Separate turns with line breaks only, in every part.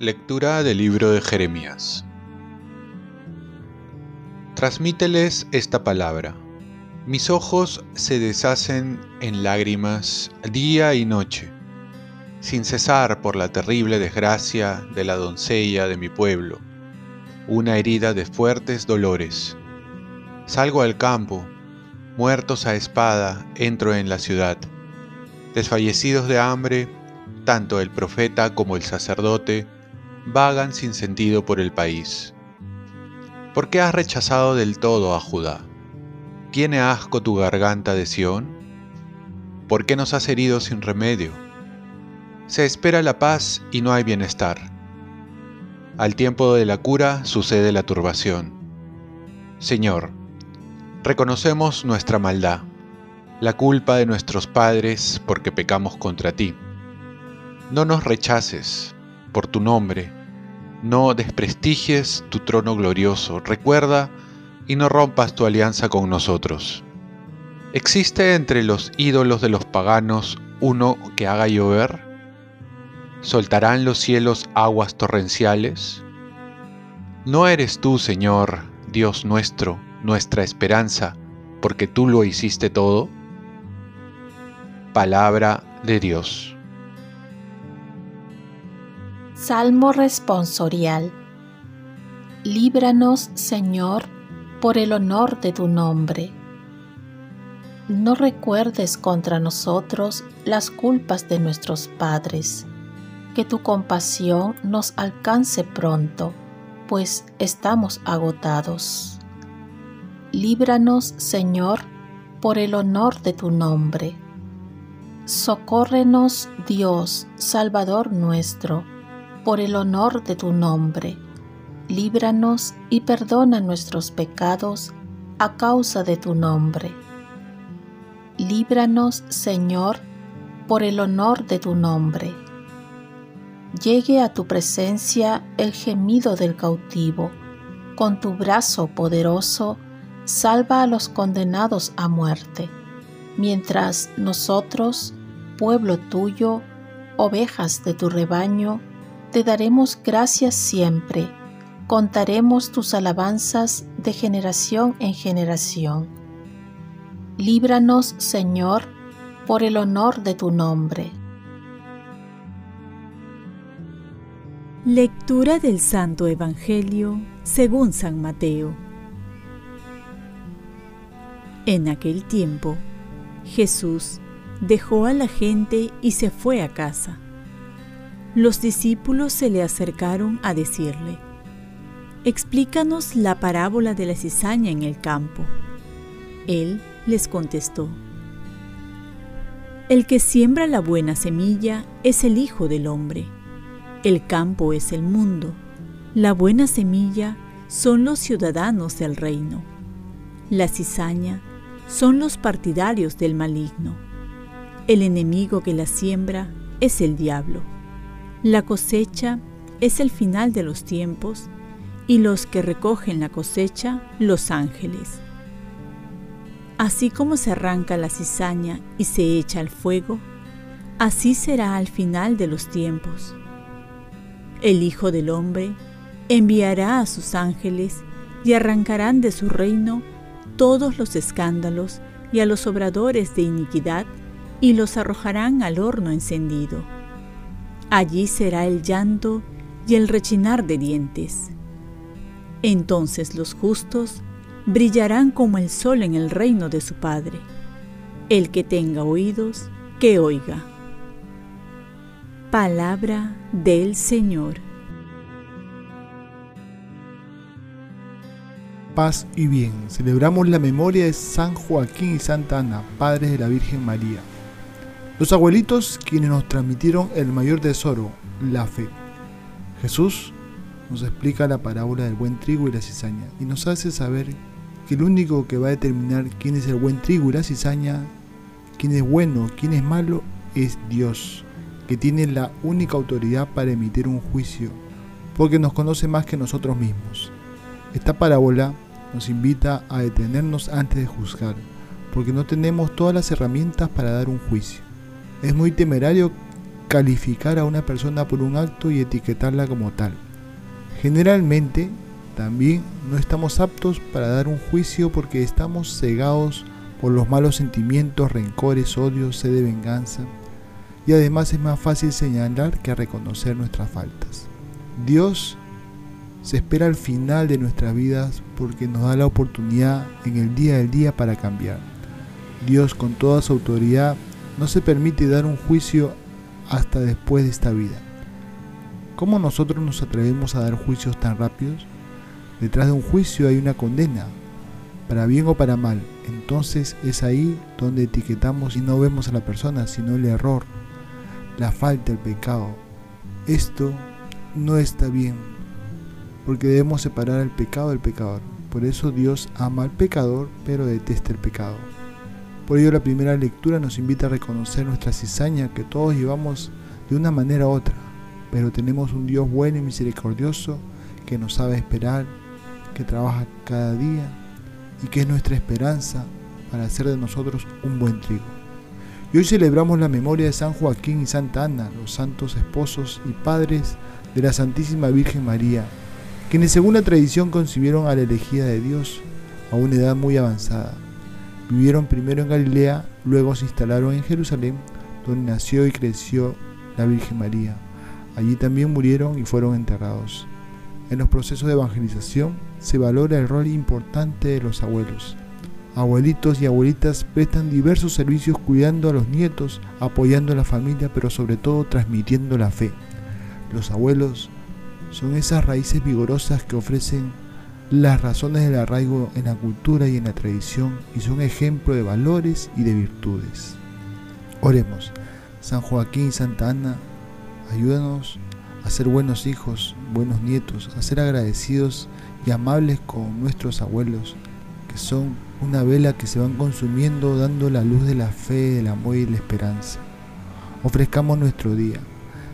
Lectura del libro de Jeremías. Transmíteles esta palabra. Mis ojos se deshacen en lágrimas día y noche, sin cesar por la terrible desgracia de la doncella de mi pueblo, una herida de fuertes dolores. Salgo al campo, muertos a espada entro en la ciudad, desfallecidos de hambre, tanto el profeta como el sacerdote, vagan sin sentido por el país. ¿Por qué has rechazado del todo a Judá? ¿Tiene asco tu garganta de Sión? ¿Por qué nos has herido sin remedio? Se espera la paz y no hay bienestar. Al tiempo de la cura sucede la turbación. Señor, reconocemos nuestra maldad, la culpa de nuestros padres porque pecamos contra ti. No nos rechaces, por tu nombre. No desprestigies tu trono glorioso. Recuerda y no rompas tu alianza con nosotros. ¿Existe entre los ídolos de los paganos uno que haga llover? ¿Soltarán los cielos aguas torrenciales? ¿No eres tú, Señor, Dios nuestro, nuestra esperanza, porque tú lo hiciste todo? Palabra de Dios.
Salmo responsorial. Líbranos, Señor, por el honor de tu nombre. No recuerdes contra nosotros las culpas de nuestros padres. Que tu compasión nos alcance pronto, pues estamos agotados. Líbranos, Señor, por el honor de tu nombre. Socórrenos, Dios, Salvador nuestro por el honor de tu nombre. Líbranos y perdona nuestros pecados a causa de tu nombre. Líbranos, Señor, por el honor de tu nombre. Llegue a tu presencia el gemido del cautivo. Con tu brazo poderoso, salva a los condenados a muerte, mientras nosotros, pueblo tuyo, ovejas de tu rebaño, te daremos gracias siempre, contaremos tus alabanzas de generación en generación. Líbranos, Señor, por el honor de tu nombre.
Lectura del Santo Evangelio según San Mateo. En aquel tiempo, Jesús dejó a la gente y se fue a casa los discípulos se le acercaron a decirle, Explícanos la parábola de la cizaña en el campo. Él les contestó, El que siembra la buena semilla es el Hijo del Hombre. El campo es el mundo. La buena semilla son los ciudadanos del reino. La cizaña son los partidarios del maligno. El enemigo que la siembra es el diablo. La cosecha es el final de los tiempos y los que recogen la cosecha, los ángeles. Así como se arranca la cizaña y se echa al fuego, así será al final de los tiempos. El Hijo del Hombre enviará a sus ángeles y arrancarán de su reino todos los escándalos y a los obradores de iniquidad y los arrojarán al horno encendido. Allí será el llanto y el rechinar de dientes. Entonces los justos brillarán como el sol en el reino de su Padre. El que tenga oídos, que oiga. Palabra del Señor.
Paz y bien. Celebramos la memoria de San Joaquín y Santa Ana, padres de la Virgen María. Los abuelitos quienes nos transmitieron el mayor tesoro, la fe. Jesús nos explica la parábola del buen trigo y la cizaña y nos hace saber que el único que va a determinar quién es el buen trigo y la cizaña, quién es bueno, quién es malo, es Dios, que tiene la única autoridad para emitir un juicio, porque nos conoce más que nosotros mismos. Esta parábola nos invita a detenernos antes de juzgar, porque no tenemos todas las herramientas para dar un juicio. Es muy temerario calificar a una persona por un acto y etiquetarla como tal. Generalmente también no estamos aptos para dar un juicio porque estamos cegados por los malos sentimientos, rencores, odios, sed de venganza. Y además es más fácil señalar que reconocer nuestras faltas. Dios se espera al final de nuestras vidas porque nos da la oportunidad en el día del día para cambiar. Dios con toda su autoridad no se permite dar un juicio hasta después de esta vida. ¿Cómo nosotros nos atrevemos a dar juicios tan rápidos? Detrás de un juicio hay una condena, para bien o para mal. Entonces es ahí donde etiquetamos y no vemos a la persona, sino el error, la falta, el pecado. Esto no está bien, porque debemos separar el pecado del pecador. Por eso Dios ama al pecador, pero detesta el pecado. Por ello la primera lectura nos invita a reconocer nuestra cizaña que todos llevamos de una manera u otra, pero tenemos un Dios bueno y misericordioso que nos sabe esperar, que trabaja cada día y que es nuestra esperanza para hacer de nosotros un buen trigo. Y hoy celebramos la memoria de San Joaquín y Santa Ana, los santos esposos y padres de la Santísima Virgen María, quienes según la tradición concibieron a la elegida de Dios a una edad muy avanzada. Vivieron primero en Galilea, luego se instalaron en Jerusalén, donde nació y creció la Virgen María. Allí también murieron y fueron enterrados. En los procesos de evangelización se valora el rol importante de los abuelos. Abuelitos y abuelitas prestan diversos servicios cuidando a los nietos, apoyando a la familia, pero sobre todo transmitiendo la fe. Los abuelos son esas raíces vigorosas que ofrecen las razones del arraigo en la cultura y en la tradición y son ejemplo de valores y de virtudes. Oremos, San Joaquín y Santa Ana, ayúdanos a ser buenos hijos, buenos nietos, a ser agradecidos y amables con nuestros abuelos, que son una vela que se van consumiendo dando la luz de la fe, del amor y la esperanza. Ofrezcamos nuestro día.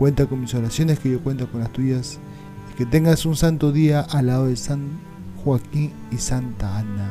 Cuenta con mis oraciones, que yo cuento con las tuyas. Y que tengas un santo día al lado de San Joaquín y Santa Ana.